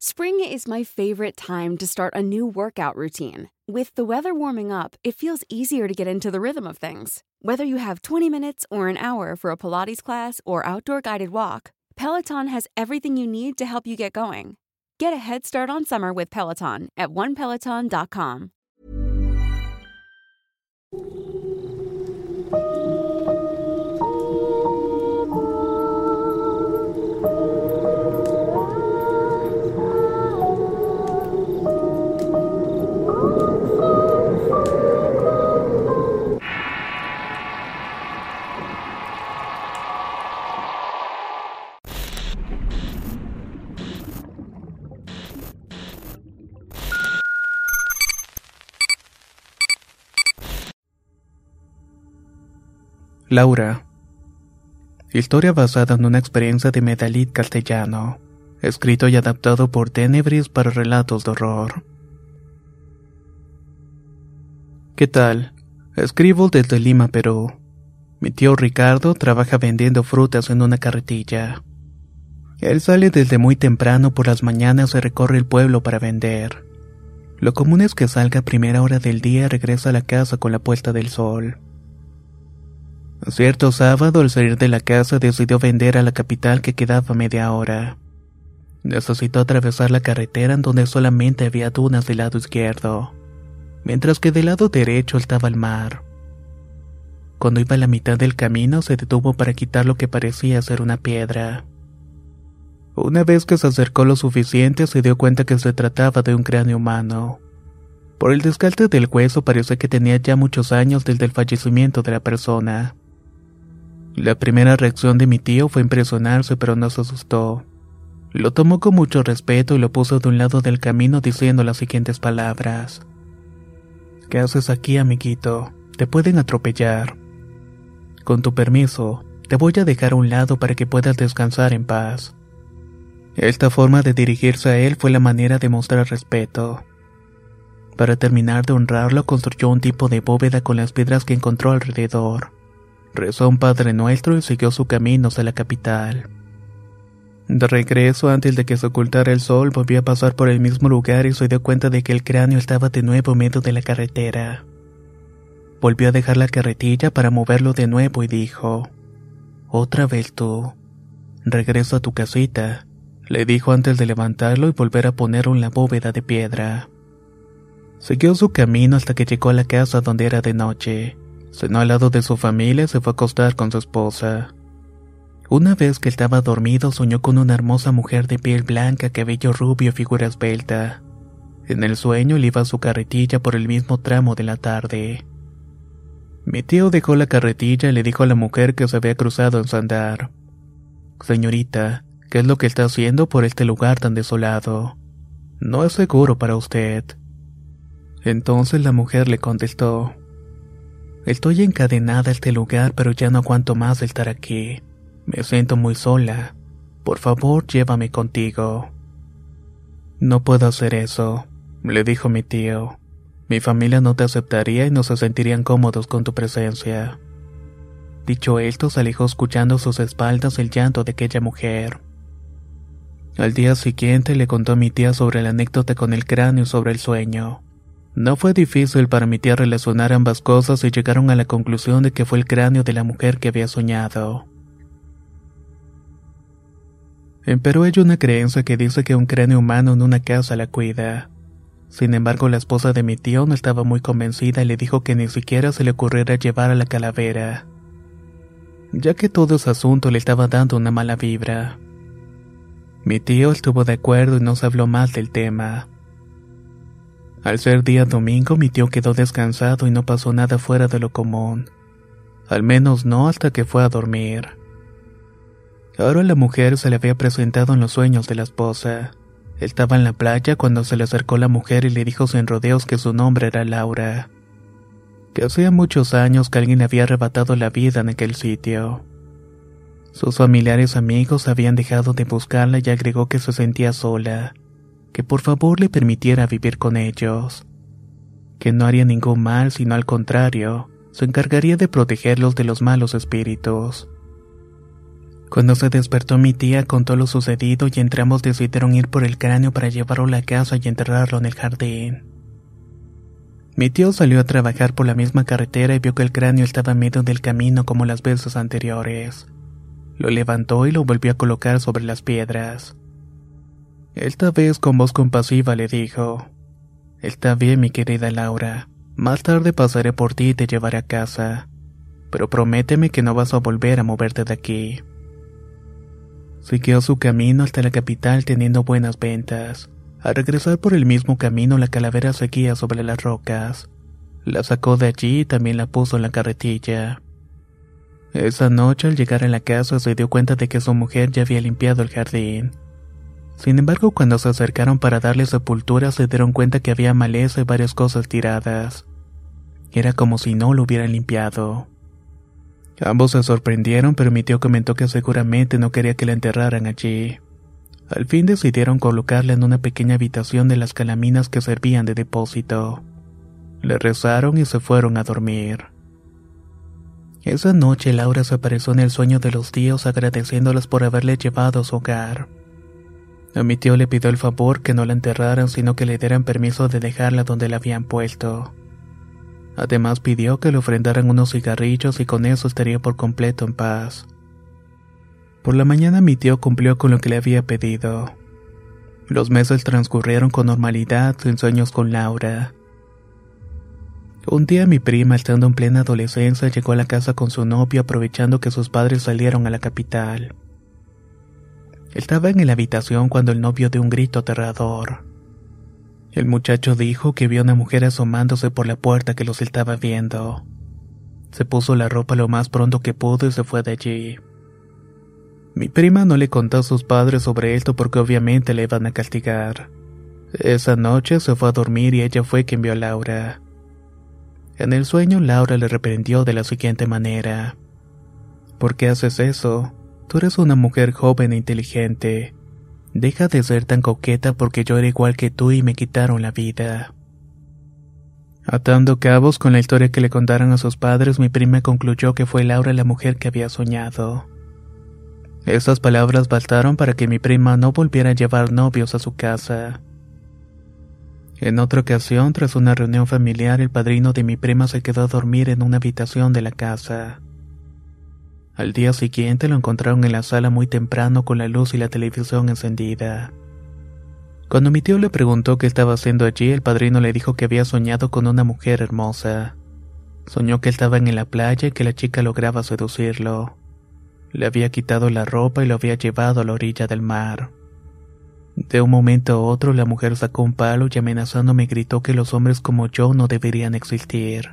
Spring is my favorite time to start a new workout routine. With the weather warming up, it feels easier to get into the rhythm of things. Whether you have 20 minutes or an hour for a Pilates class or outdoor guided walk, Peloton has everything you need to help you get going. Get a head start on summer with Peloton at onepeloton.com. Laura. Historia basada en una experiencia de Medalit castellano. Escrito y adaptado por Tenebris para relatos de horror. ¿Qué tal? Escribo desde Lima, Perú. Mi tío Ricardo trabaja vendiendo frutas en una carretilla. Él sale desde muy temprano por las mañanas y recorre el pueblo para vender. Lo común es que salga a primera hora del día y regresa a la casa con la puesta del sol. Cierto sábado, al salir de la casa, decidió vender a la capital que quedaba media hora. Necesitó atravesar la carretera en donde solamente había dunas del lado izquierdo, mientras que del lado derecho estaba el mar. Cuando iba a la mitad del camino, se detuvo para quitar lo que parecía ser una piedra. Una vez que se acercó lo suficiente, se dio cuenta que se trataba de un cráneo humano. Por el descarte del hueso parece que tenía ya muchos años desde el fallecimiento de la persona. La primera reacción de mi tío fue impresionarse, pero no se asustó. Lo tomó con mucho respeto y lo puso de un lado del camino diciendo las siguientes palabras. ¿Qué haces aquí, amiguito? Te pueden atropellar. Con tu permiso, te voy a dejar a un lado para que puedas descansar en paz. Esta forma de dirigirse a él fue la manera de mostrar respeto. Para terminar de honrarlo, construyó un tipo de bóveda con las piedras que encontró alrededor rezó un Padre Nuestro y siguió su camino hacia la capital. De regreso, antes de que se ocultara el sol, volvió a pasar por el mismo lugar y se dio cuenta de que el cráneo estaba de nuevo medio de la carretera. Volvió a dejar la carretilla para moverlo de nuevo y dijo, Otra vez tú. Regreso a tu casita, le dijo antes de levantarlo y volver a ponerlo en la bóveda de piedra. Siguió su camino hasta que llegó a la casa donde era de noche. Cenó al lado de su familia y se fue a acostar con su esposa. Una vez que estaba dormido soñó con una hermosa mujer de piel blanca, cabello rubio y figura esbelta. En el sueño le iba a su carretilla por el mismo tramo de la tarde. Mi tío dejó la carretilla y le dijo a la mujer que se había cruzado en su andar. Señorita, ¿qué es lo que está haciendo por este lugar tan desolado? No es seguro para usted. Entonces la mujer le contestó, Estoy encadenada a este lugar, pero ya no aguanto más estar aquí. Me siento muy sola. Por favor, llévame contigo. No puedo hacer eso, le dijo mi tío. Mi familia no te aceptaría y no se sentirían cómodos con tu presencia. Dicho esto, se alejó escuchando a sus espaldas el llanto de aquella mujer. Al día siguiente le contó a mi tía sobre la anécdota con el cráneo sobre el sueño. No fue difícil para mi tía relacionar ambas cosas y llegaron a la conclusión de que fue el cráneo de la mujer que había soñado. En Perú hay una creencia que dice que un cráneo humano en una casa la cuida. Sin embargo, la esposa de mi tío no estaba muy convencida y le dijo que ni siquiera se le ocurriera llevar a la calavera, ya que todo ese asunto le estaba dando una mala vibra. Mi tío estuvo de acuerdo y no se habló más del tema. Al ser día domingo, mi tío quedó descansado y no pasó nada fuera de lo común. Al menos no hasta que fue a dormir. Ahora la mujer se le había presentado en los sueños de la esposa. estaba en la playa cuando se le acercó la mujer y le dijo sin rodeos que su nombre era Laura. Que hacía muchos años que alguien había arrebatado la vida en aquel sitio. Sus familiares amigos habían dejado de buscarla y agregó que se sentía sola que por favor le permitiera vivir con ellos, que no haría ningún mal, sino al contrario, se encargaría de protegerlos de los malos espíritus. Cuando se despertó mi tía contó lo sucedido y entramos decidieron ir por el cráneo para llevarlo a la casa y enterrarlo en el jardín. Mi tío salió a trabajar por la misma carretera y vio que el cráneo estaba en medio del camino como las veces anteriores. Lo levantó y lo volvió a colocar sobre las piedras. Esta vez con voz compasiva le dijo, Está bien mi querida Laura, más tarde pasaré por ti y te llevaré a casa, pero prométeme que no vas a volver a moverte de aquí. Siguió su camino hasta la capital teniendo buenas ventas. Al regresar por el mismo camino la calavera seguía sobre las rocas. La sacó de allí y también la puso en la carretilla. Esa noche al llegar a la casa se dio cuenta de que su mujer ya había limpiado el jardín. Sin embargo, cuando se acercaron para darle sepultura se dieron cuenta que había maleza y varias cosas tiradas. Era como si no lo hubieran limpiado. Ambos se sorprendieron, pero mi tío comentó que seguramente no quería que la enterraran allí. Al fin decidieron colocarla en una pequeña habitación de las calaminas que servían de depósito. Le rezaron y se fueron a dormir. Esa noche Laura se apareció en el sueño de los tíos agradeciéndoles por haberle llevado a su hogar. A mi tío le pidió el favor que no la enterraran, sino que le dieran permiso de dejarla donde la habían puesto. Además pidió que le ofrendaran unos cigarrillos y con eso estaría por completo en paz. Por la mañana mi tío cumplió con lo que le había pedido. Los meses transcurrieron con normalidad, sin sueños con Laura. Un día mi prima, estando en plena adolescencia, llegó a la casa con su novio aprovechando que sus padres salieron a la capital. Estaba en la habitación cuando el novio dio un grito aterrador. El muchacho dijo que vio a una mujer asomándose por la puerta que los estaba viendo. Se puso la ropa lo más pronto que pudo y se fue de allí. Mi prima no le contó a sus padres sobre esto porque obviamente le iban a castigar. Esa noche se fue a dormir y ella fue quien vio a Laura. En el sueño Laura le reprendió de la siguiente manera. ¿Por qué haces eso? Tú eres una mujer joven e inteligente. Deja de ser tan coqueta porque yo era igual que tú y me quitaron la vida. Atando cabos con la historia que le contaron a sus padres, mi prima concluyó que fue Laura la mujer que había soñado. Esas palabras bastaron para que mi prima no volviera a llevar novios a su casa. En otra ocasión, tras una reunión familiar, el padrino de mi prima se quedó a dormir en una habitación de la casa. Al día siguiente lo encontraron en la sala muy temprano con la luz y la televisión encendida. Cuando mi tío le preguntó qué estaba haciendo allí, el padrino le dijo que había soñado con una mujer hermosa. Soñó que estaban en la playa y que la chica lograba seducirlo. Le había quitado la ropa y lo había llevado a la orilla del mar. De un momento a otro la mujer sacó un palo y amenazándome gritó que los hombres como yo no deberían existir.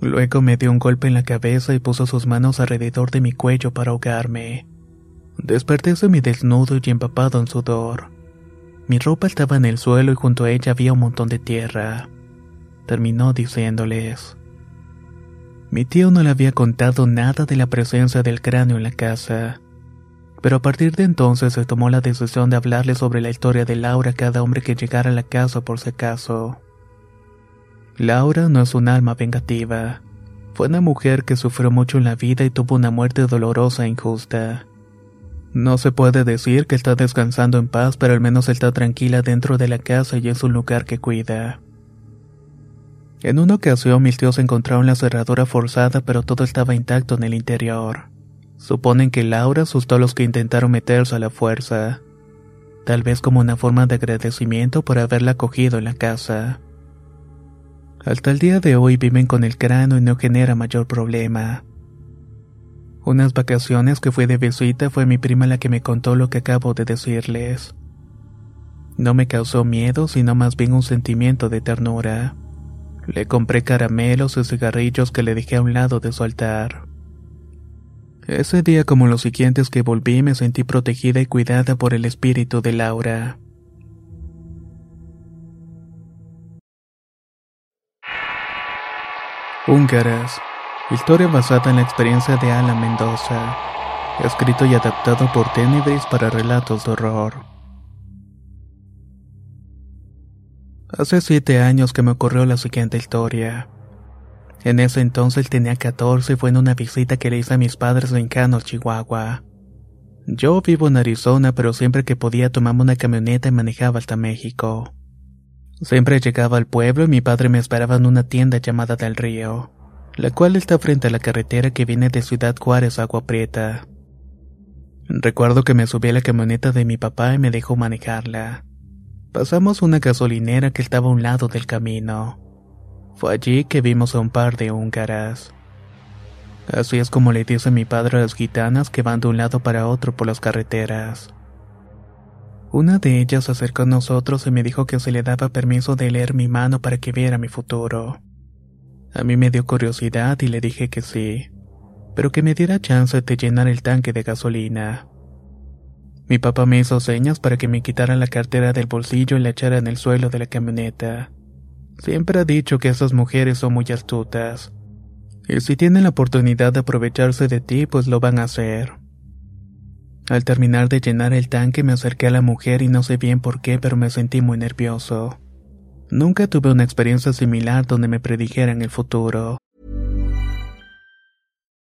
Luego me dio un golpe en la cabeza y puso sus manos alrededor de mi cuello para ahogarme. Desperté mi desnudo y empapado en sudor. Mi ropa estaba en el suelo y junto a ella había un montón de tierra. Terminó diciéndoles. Mi tío no le había contado nada de la presencia del cráneo en la casa, pero a partir de entonces se tomó la decisión de hablarle sobre la historia de Laura a cada hombre que llegara a la casa por si acaso. Laura no es un alma vengativa. Fue una mujer que sufrió mucho en la vida y tuvo una muerte dolorosa e injusta. No se puede decir que está descansando en paz, pero al menos está tranquila dentro de la casa y es un lugar que cuida. En una ocasión mis tíos encontraron la cerradura forzada, pero todo estaba intacto en el interior. Suponen que Laura asustó a los que intentaron meterse a la fuerza, tal vez como una forma de agradecimiento por haberla acogido en la casa. Hasta el día de hoy viven con el cráneo y no genera mayor problema. Unas vacaciones que fui de visita fue mi prima la que me contó lo que acabo de decirles. No me causó miedo, sino más bien un sentimiento de ternura. Le compré caramelos y cigarrillos que le dejé a un lado de su altar. Ese día como los siguientes que volví me sentí protegida y cuidada por el espíritu de Laura. Húngaras. Historia basada en la experiencia de Alan Mendoza. Escrito y adaptado por Tenebris para relatos de horror. Hace siete años que me ocurrió la siguiente historia. En ese entonces tenía 14 y fue en una visita que le hice a mis padres en Cano, Chihuahua. Yo vivo en Arizona, pero siempre que podía tomaba una camioneta y manejaba hasta México. Siempre llegaba al pueblo y mi padre me esperaba en una tienda llamada Del Río, la cual está frente a la carretera que viene de Ciudad Juárez a Agua Prieta. Recuerdo que me subí a la camioneta de mi papá y me dejó manejarla. Pasamos una gasolinera que estaba a un lado del camino. Fue allí que vimos a un par de húngaras. Así es como le dice mi padre a las gitanas que van de un lado para otro por las carreteras. Una de ellas se acercó a nosotros y me dijo que se le daba permiso de leer mi mano para que viera mi futuro. A mí me dio curiosidad y le dije que sí, pero que me diera chance de llenar el tanque de gasolina. Mi papá me hizo señas para que me quitara la cartera del bolsillo y la echara en el suelo de la camioneta. Siempre ha dicho que esas mujeres son muy astutas. Y si tienen la oportunidad de aprovecharse de ti, pues lo van a hacer. Al terminar de llenar el tanque me acerqué a la mujer y no sé bien por qué, pero me sentí muy nervioso. Nunca tuve una experiencia similar donde me predijeran el futuro.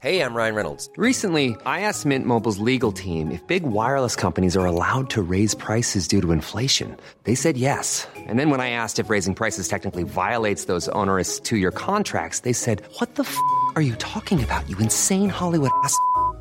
Hey, I'm Ryan Reynolds. Recently, I asked Mint Mobile's legal team if big wireless companies are allowed to raise prices due to inflation. They said yes. And then when I asked if raising prices technically violates those onerous two-year contracts, they said, "What the f*** are you talking about? You insane Hollywood ass."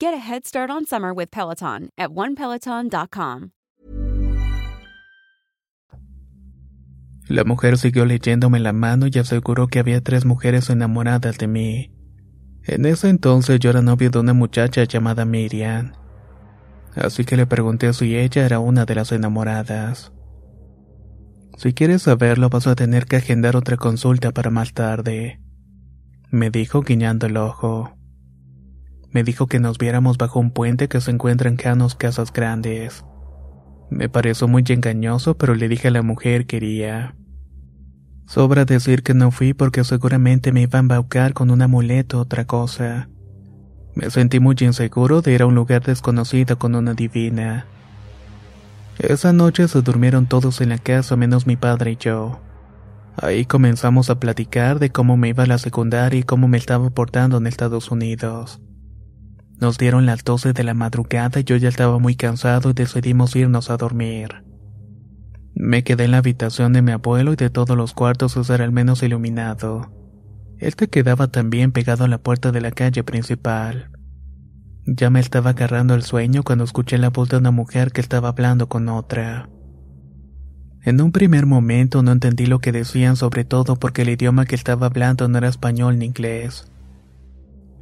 Get a head start on summer with Peloton at onepeloton.com. La mujer siguió leyéndome la mano y aseguró que había tres mujeres enamoradas de mí. En ese entonces yo era novio de una muchacha llamada Miriam. Así que le pregunté si ella era una de las enamoradas. Si quieres saberlo vas a tener que agendar otra consulta para más tarde. Me dijo guiñando el ojo. Me dijo que nos viéramos bajo un puente que se encuentra en Canos Casas Grandes. Me pareció muy engañoso, pero le dije a la mujer que iría. Sobra decir que no fui porque seguramente me iban a embaucar con un amuleto o otra cosa. Me sentí muy inseguro de ir a un lugar desconocido con una divina. Esa noche se durmieron todos en la casa menos mi padre y yo. Ahí comenzamos a platicar de cómo me iba a la secundaria y cómo me estaba portando en Estados Unidos. Nos dieron las 12 de la madrugada y yo ya estaba muy cansado y decidimos irnos a dormir. Me quedé en la habitación de mi abuelo y de todos los cuartos era el menos iluminado. Este quedaba también pegado a la puerta de la calle principal. Ya me estaba agarrando el sueño cuando escuché la voz de una mujer que estaba hablando con otra. En un primer momento no entendí lo que decían sobre todo porque el idioma que estaba hablando no era español ni inglés.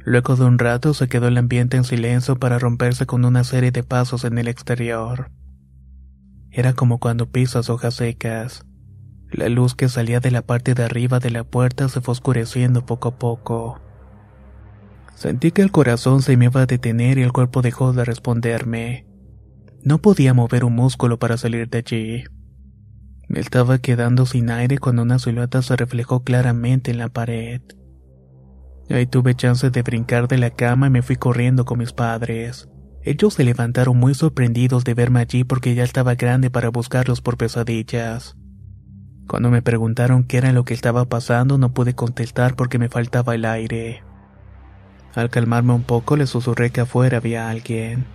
Luego de un rato se quedó el ambiente en silencio para romperse con una serie de pasos en el exterior. Era como cuando pisas hojas secas. La luz que salía de la parte de arriba de la puerta se fue oscureciendo poco a poco. Sentí que el corazón se me iba a detener y el cuerpo dejó de responderme. No podía mover un músculo para salir de allí. Me estaba quedando sin aire cuando una silueta se reflejó claramente en la pared. Ahí tuve chance de brincar de la cama y me fui corriendo con mis padres. Ellos se levantaron muy sorprendidos de verme allí porque ya estaba grande para buscarlos por pesadillas. Cuando me preguntaron qué era lo que estaba pasando no pude contestar porque me faltaba el aire. Al calmarme un poco le susurré que afuera había alguien.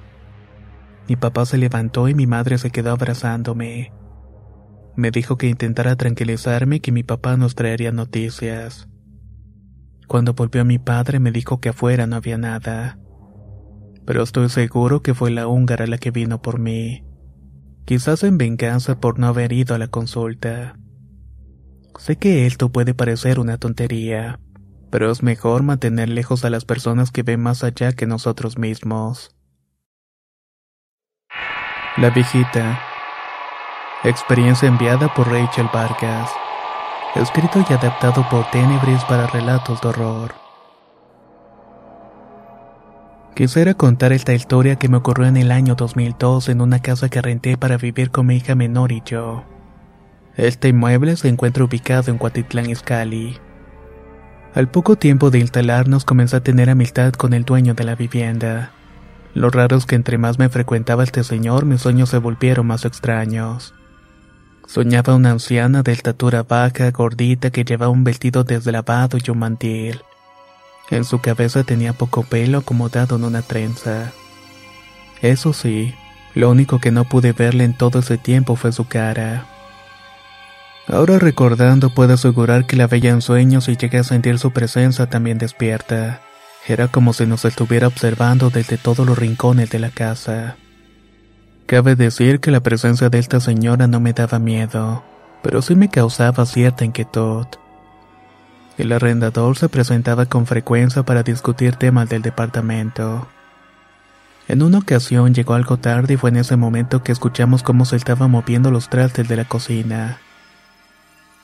Mi papá se levantó y mi madre se quedó abrazándome. Me dijo que intentara tranquilizarme y que mi papá nos traería noticias. Cuando volvió mi padre me dijo que afuera no había nada. Pero estoy seguro que fue la húngara la que vino por mí. Quizás en venganza por no haber ido a la consulta. Sé que esto puede parecer una tontería, pero es mejor mantener lejos a las personas que ven más allá que nosotros mismos. La viejita. Experiencia enviada por Rachel Vargas escrito y adaptado por Tenebris para relatos de horror. Quisiera contar esta historia que me ocurrió en el año 2002 en una casa que renté para vivir con mi hija menor y yo. Este inmueble se encuentra ubicado en Cuatitlán Izcalli. Al poco tiempo de instalarnos comencé a tener amistad con el dueño de la vivienda. Lo raro es que entre más me frecuentaba este señor, mis sueños se volvieron más extraños. Soñaba una anciana de estatura baja, gordita, que llevaba un vestido deslavado y un mantil. En su cabeza tenía poco pelo acomodado en una trenza. Eso sí, lo único que no pude verle en todo ese tiempo fue su cara. Ahora recordando puedo asegurar que la veía en sueños y llegué a sentir su presencia también despierta. Era como si nos estuviera observando desde todos los rincones de la casa. Cabe decir que la presencia de esta señora no me daba miedo, pero sí me causaba cierta inquietud. El arrendador se presentaba con frecuencia para discutir temas del departamento. En una ocasión llegó algo tarde y fue en ese momento que escuchamos cómo se estaban moviendo los trastes de la cocina.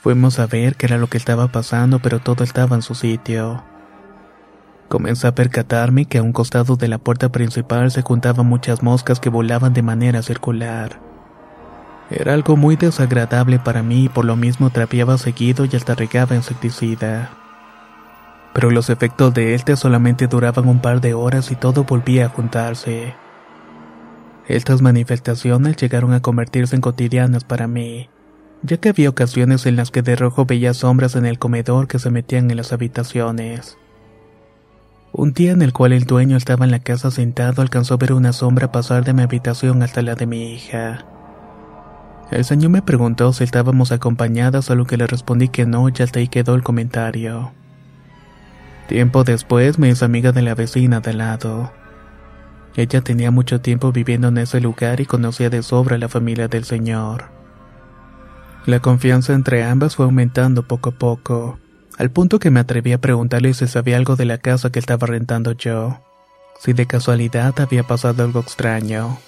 Fuimos a ver qué era lo que estaba pasando, pero todo estaba en su sitio. Comencé a percatarme que a un costado de la puerta principal se juntaban muchas moscas que volaban de manera circular. Era algo muy desagradable para mí y por lo mismo trapeaba seguido y hasta regaba insecticida. Pero los efectos de este solamente duraban un par de horas y todo volvía a juntarse. Estas manifestaciones llegaron a convertirse en cotidianas para mí, ya que había ocasiones en las que de rojo veía sombras en el comedor que se metían en las habitaciones. Un día en el cual el dueño estaba en la casa sentado alcanzó a ver una sombra pasar de mi habitación hasta la de mi hija. El señor me preguntó si estábamos acompañadas, a lo que le respondí que no, y hasta ahí quedó el comentario. Tiempo después me hizo amiga de la vecina de lado. Ella tenía mucho tiempo viviendo en ese lugar y conocía de sobra la familia del señor. La confianza entre ambas fue aumentando poco a poco, al punto que me atreví a preguntarle si sabía algo de la casa que estaba rentando yo, si de casualidad había pasado algo extraño.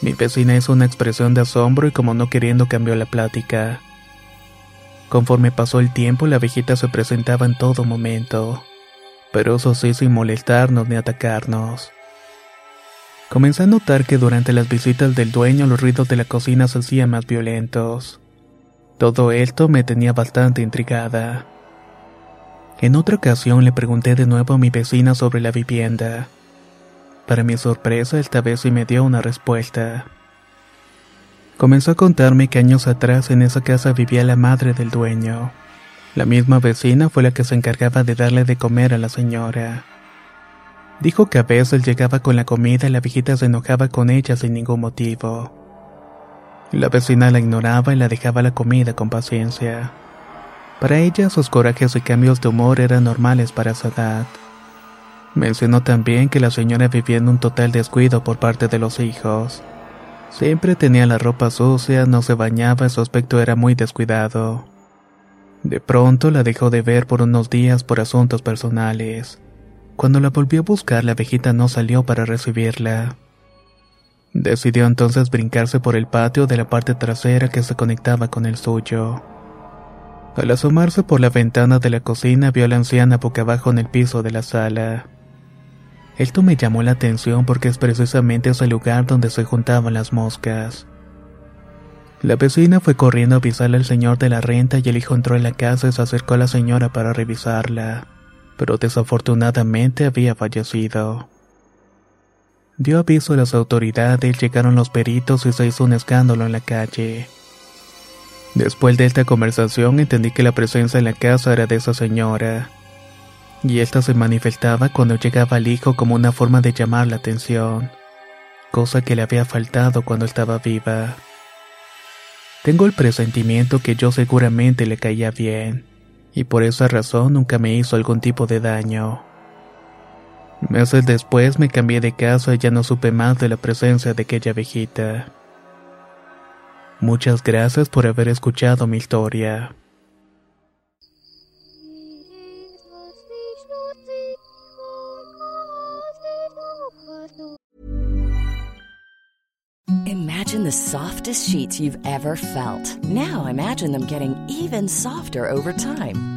Mi vecina hizo una expresión de asombro y como no queriendo cambió la plática. Conforme pasó el tiempo, la viejita se presentaba en todo momento, pero eso sí sin molestarnos ni atacarnos. Comencé a notar que durante las visitas del dueño los ruidos de la cocina se hacían más violentos. Todo esto me tenía bastante intrigada. En otra ocasión le pregunté de nuevo a mi vecina sobre la vivienda. Para mi sorpresa, esta vez sí me dio una respuesta. Comenzó a contarme que años atrás en esa casa vivía la madre del dueño. La misma vecina fue la que se encargaba de darle de comer a la señora. Dijo que a veces llegaba con la comida y la viejita se enojaba con ella sin ningún motivo. La vecina la ignoraba y la dejaba la comida con paciencia. Para ella sus corajes y cambios de humor eran normales para esa edad. Mencionó también que la señora vivía en un total descuido por parte de los hijos. Siempre tenía la ropa sucia, no se bañaba y su aspecto era muy descuidado. De pronto la dejó de ver por unos días por asuntos personales. Cuando la volvió a buscar, la viejita no salió para recibirla. Decidió entonces brincarse por el patio de la parte trasera que se conectaba con el suyo. Al asomarse por la ventana de la cocina vio a la anciana boca abajo en el piso de la sala. Esto me llamó la atención porque es precisamente ese lugar donde se juntaban las moscas. La vecina fue corriendo a avisarle al señor de la renta y el hijo entró en la casa y se acercó a la señora para revisarla, pero desafortunadamente había fallecido. Dio aviso a las autoridades, llegaron los peritos y se hizo un escándalo en la calle. Después de esta conversación entendí que la presencia en la casa era de esa señora y esta se manifestaba cuando llegaba el hijo como una forma de llamar la atención, cosa que le había faltado cuando estaba viva. Tengo el presentimiento que yo seguramente le caía bien, y por esa razón nunca me hizo algún tipo de daño. Meses después me cambié de casa y ya no supe más de la presencia de aquella viejita. Muchas gracias por haber escuchado mi historia. Imagine the softest sheets you've ever felt. Now imagine them getting even softer over time.